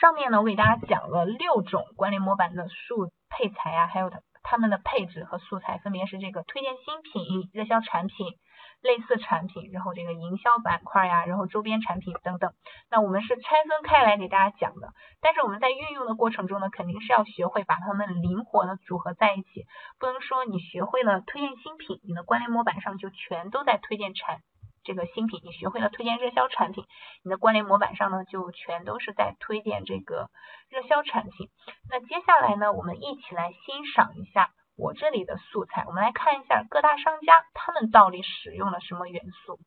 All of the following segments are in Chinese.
上面呢，我给大家讲了六种关联模板的素配材啊，还有它它们的配置和素材，分别是这个推荐新品、热销产品。类似产品，然后这个营销板块呀，然后周边产品等等，那我们是拆分开来给大家讲的。但是我们在运用的过程中呢，肯定是要学会把它们灵活的组合在一起，不能说你学会了推荐新品，你的关联模板上就全都在推荐产这个新品；你学会了推荐热销产品，你的关联模板上呢就全都是在推荐这个热销产品。那接下来呢，我们一起来欣赏一下。我这里的素材，我们来看一下各大商家他们到底使用了什么元素。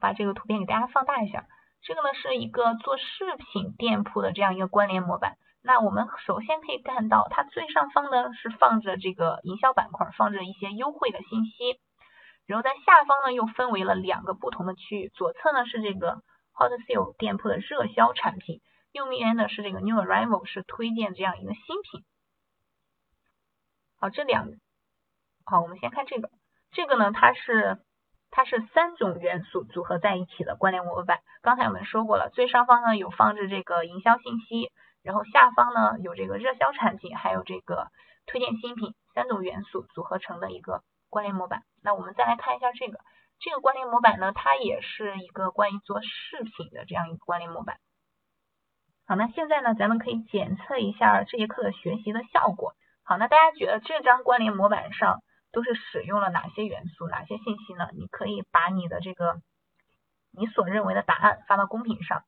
把这个图片给大家放大一下，这个呢是一个做饰品店铺的这样一个关联模板。那我们首先可以看到，它最上方呢是放着这个营销板块，放着一些优惠的信息。然后在下方呢又分为了两个不同的区域，左侧呢是这个 Hot Sale 店铺的热销产品，右面呢是这个 New Arrival 是推荐这样一个新品。好，这两，好，我们先看这个，这个呢，它是它是三种元素组合在一起的关联模板。刚才我们说过了，最上方呢有放置这个营销信息，然后下方呢有这个热销产品，还有这个推荐新品，三种元素组合成的一个关联模板。那我们再来看一下这个，这个关联模板呢，它也是一个关于做饰品的这样一个关联模板。好，那现在呢，咱们可以检测一下这节课的学习的效果。好，那大家觉得这张关联模板上都是使用了哪些元素、哪些信息呢？你可以把你的这个你所认为的答案发到公屏上。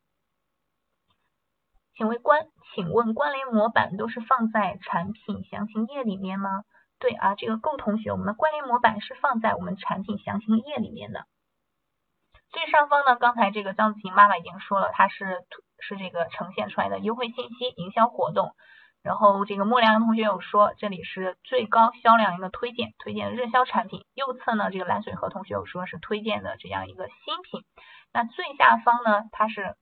请问关，请问关联模板都是放在产品详情页里面吗？对啊，这个够同学，我们的关联模板是放在我们产品详情页里面的。最上方呢，刚才这个张子晴妈妈已经说了，它是是这个呈现出来的优惠信息、营销活动。然后这个莫良同学有说，这里是最高销量一个推荐，推荐热销产品。右侧呢，这个蓝水河同学有说是推荐的这样一个新品。那最下方呢，它是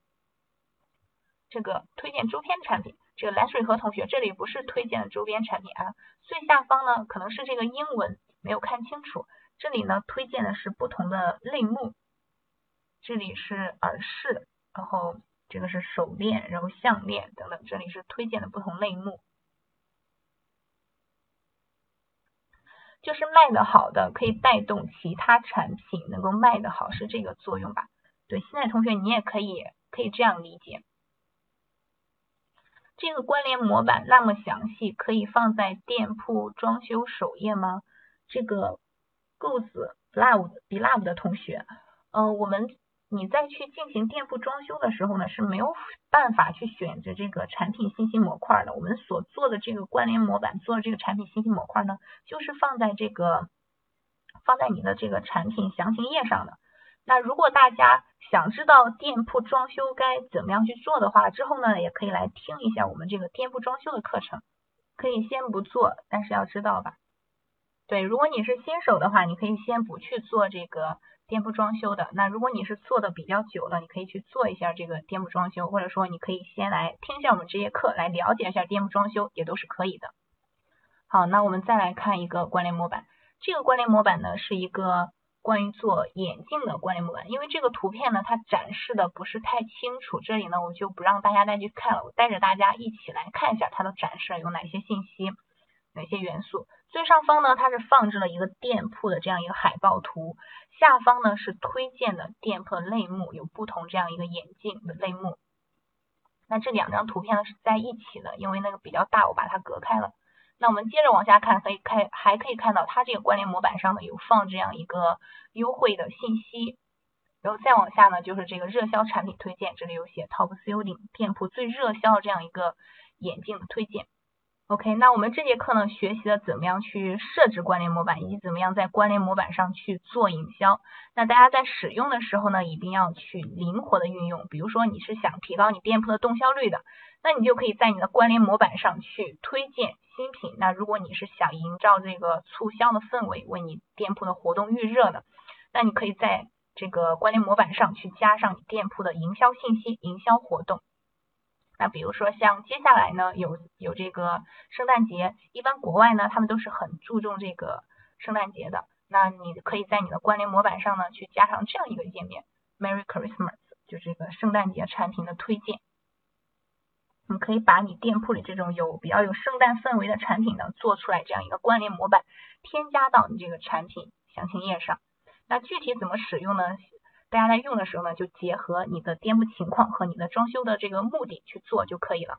这个推荐周边产品。这个蓝水河同学这里不是推荐的周边产品啊，最下方呢可能是这个英文没有看清楚。这里呢推荐的是不同的类目，这里是耳饰，然后。这个是手链，然后项链等等，这里是推荐的不同类目，就是卖的好的可以带动其他产品能够卖的好，是这个作用吧？对，现在同学你也可以可以这样理解。这个关联模板那么详细，可以放在店铺装修首页吗？这个够子 love beloved 的同学，呃，我们。你再去进行店铺装修的时候呢，是没有办法去选择这个产品信息模块的。我们所做的这个关联模板，做的这个产品信息模块呢，就是放在这个放在你的这个产品详情页上的。那如果大家想知道店铺装修该怎么样去做的话，之后呢，也可以来听一下我们这个店铺装修的课程。可以先不做，但是要知道吧？对，如果你是新手的话，你可以先不去做这个。店铺装修的，那如果你是做的比较久了，你可以去做一下这个店铺装修，或者说你可以先来听一下我们这节课，来了解一下店铺装修，也都是可以的。好，那我们再来看一个关联模板，这个关联模板呢是一个关于做眼镜的关联模板，因为这个图片呢它展示的不是太清楚，这里呢我就不让大家再去看了，我带着大家一起来看一下它的展示有哪些信息。哪些元素？最上方呢，它是放置了一个店铺的这样一个海报图，下方呢是推荐的店铺的类目，有不同这样一个眼镜的类目。那这两张图片呢是在一起的，因为那个比较大，我把它隔开了。那我们接着往下看，可以看还可以看到它这个关联模板上呢有放这样一个优惠的信息，然后再往下呢就是这个热销产品推荐，这里有写 top selling 店铺最热销的这样一个眼镜的推荐。OK，那我们这节课呢，学习了怎么样去设置关联模板，以及怎么样在关联模板上去做营销。那大家在使用的时候呢，一定要去灵活的运用。比如说你是想提高你店铺的动销率的，那你就可以在你的关联模板上去推荐新品。那如果你是想营造这个促销的氛围，为你店铺的活动预热的，那你可以在这个关联模板上去加上你店铺的营销信息、营销活动。那比如说像接下来呢，有有这个圣诞节，一般国外呢他们都是很注重这个圣诞节的。那你可以在你的关联模板上呢去加上这样一个页面，Merry Christmas，就这个圣诞节产品的推荐。你可以把你店铺里这种有比较有圣诞氛围的产品呢，做出来这样一个关联模板，添加到你这个产品详情页上。那具体怎么使用呢？大家在用的时候呢，就结合你的店铺情况和你的装修的这个目的去做就可以了。